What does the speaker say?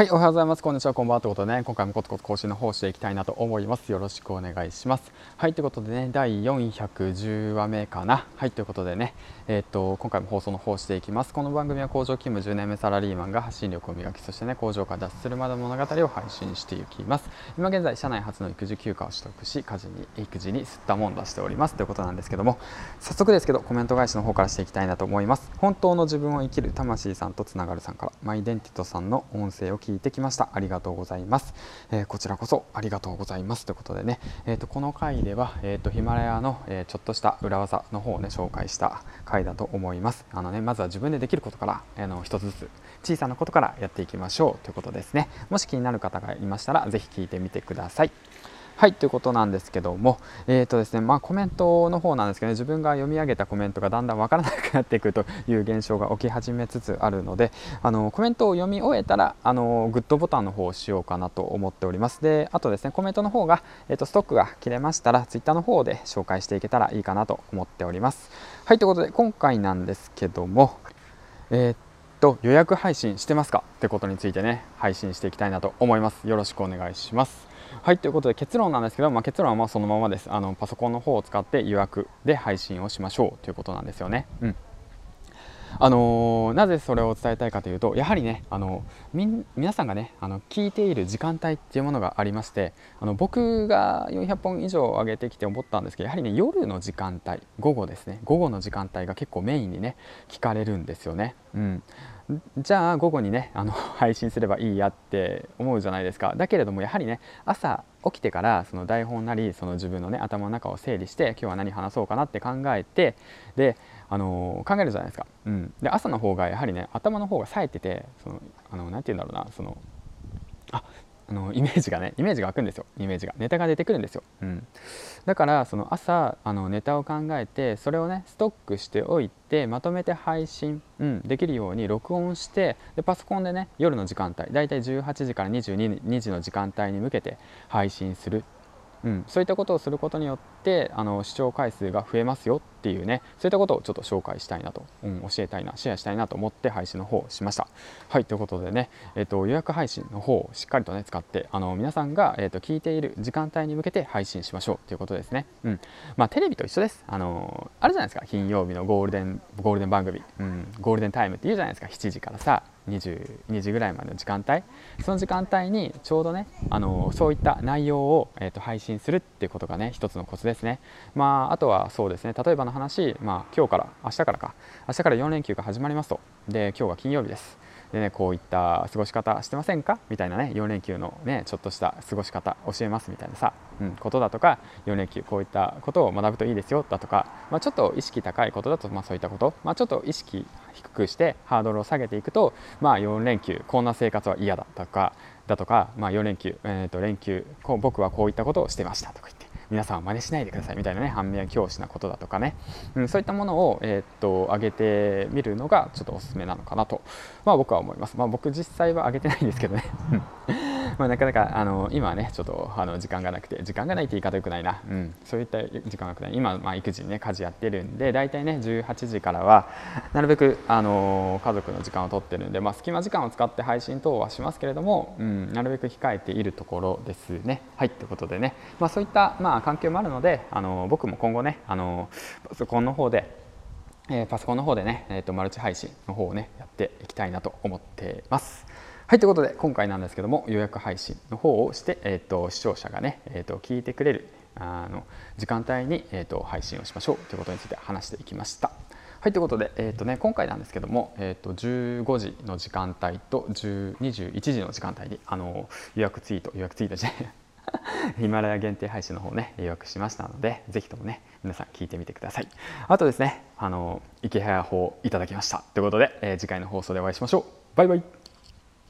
はい、おはようございます。こんにちは、こんばんは。ということでね、今回もコツコツ更新の方していきたいなと思います。よろしくお願いします。はい、ということでね、第410話目かな。はい、ということでね、えー、っと、今回も放送の方していきます。この番組は工場勤務10年目サラリーマンが発信力を磨き、そしてね、工場から脱出するまでの物語を配信していきます。今現在、社内初の育児休暇を取得し、家事に、育児に吸ったもんだしております。ということなんですけども、早速ですけど、コメント返しの方からしていきたいなと思います。本当の自分を生きる魂さんとつながるさんから、マイデンティトさんの音声を聞いてきました。ありがとうございます、えー、こちらこそありがとうございます。ということでね、えーと、この回では、えーと、ヒマラヤの、えー、ちょっとした裏技の方をね紹介した回だと思います。あのねまずは自分でできることから、えー、の一つずつ小さなことからやっていきましょう。ということですね。もし気になる方がいましたら是非聞いてみてください。はいということなんですけども、えーとですねまあ、コメントの方なんですけど、ね、自分が読み上げたコメントがだんだんわからなくなっていくという現象が起き始めつつあるのであのコメントを読み終えたらあのグッドボタンの方をしようかなと思っております。であとですねコメントの方が、えーと、ストックが切れましたらツイッターの方で紹介していけたらいいかなと思っております。はいということで今回なんですけどもえーと予約配信してますか？ってことについてね配信していきたいなと思います。よろしくお願いします。はいということで結論なんですけど、まあ、結論はまそのままです。あのパソコンの方を使って予約で配信をしましょうということなんですよね。うん。あのー、なぜそれを伝えたいかというとやはりねあの皆さんがねあの聞いている時間帯っていうものがありましてあの僕が400本以上上げてきて思ったんですけどやはりね夜の時間帯午後ですね午後の時間帯が結構メインにね聞かれるんですよね。うんじゃあ午後にねあの配信すればいいやって思うじゃないですかだけれどもやはりね朝起きてからその台本なりその自分のね頭の中を整理して今日は何話そうかなって考えてであの考えるじゃないですか、うん、で朝の方がやはりね頭の方が冴えててそのあのなて言うんだろうなそのああのイメージがねイメージが湧くんですよ。イメージが。ネタが出てくるんですよ、うん、だからその朝あのネタを考えてそれをねストックしておいてまとめて配信、うん、できるように録音してでパソコンでね夜の時間帯だいたい18時から22時の時間帯に向けて配信する。うん、そういったことをすることによってあの視聴回数が増えますよっていうねそういったことをちょっと紹介したいなと、うん、教えたいなシェアしたいなと思って配信の方をしました。はいということでね、えーと、予約配信の方をしっかりとね使ってあの皆さんが、えーと、聞いている時間帯に向けて配信しましょうということですね。うん。まあテレビと一緒です。あのあるじゃないですか。金曜日のゴールデンゴールデン番組、うん、ゴールデンタイムっていうじゃないですか。7時からさ22時ぐらいまでの時間帯。その時間帯にちょうどねあのそういった内容を、えーと、配信するっていうことがね一つのコツですね。まああとはそうですね。例えばの話、まあ、今日から明日からか。明日から4連休が始まりますと。で今日は金曜日です。でね、こういった過ごし方してませんか？みたいなね4連休のねちょっとした過ごし方教えますみたいなさ、うん、ことだとか4連休こういったことを学ぶといいですよだとか、まあ、ちょっと意識高いことだと、まあ、そういったこと、まあ、ちょっと意識低くしてハードルを下げていくと、まあ、4連休こんな生活は嫌だとかだとか、まあ、4連休、えー、と連休僕はこういったことをしてましたとか言って。皆さんは真似しないでください。みたいなね反面教師なことだとかね、うん、そういったものを、えー、っと上げてみるのがちょっとおすすめなのかなと、まあ、僕は思います、まあ、僕実際は上げてないんですけどね。まあ、なかなかあの今はねちょっとあの時間がなくて時間がないって言い方よくないな、うん、そういった時間がなくない。今、まあ、育児にね家事やってるんで大体ね18時からはなるべくあの家族の時間を取ってるんで、まあ、隙間時間を使って配信等はしますけれども、うん、なるべく控えているところですね。はい。ということでね、まあ、そういった、まあ、環境もあるのであの僕も今後ねあのパソコンの方でえパソコンの方でね、えーとマルチ配信の方をねやっていきたいなと思ってます。はいということで今回なんですけども予約配信の方をして、えーと、視聴者がね、えーと、聞いてくれるあの時間帯に、えーと、配信をしましょうということについて話していきました。はいということで、えーとね、今回なんですけども、えー、と15時の時間帯と21時の時間帯にあの予約ツイート予約ツイートじゃない ヒマラヤ限定配信の方ね予約しましたのでぜひともね皆さん聞いてみてください。あとですねあの池早法いただきました。ということで、えー、次回の放送でお会いしましょう。バイバイ。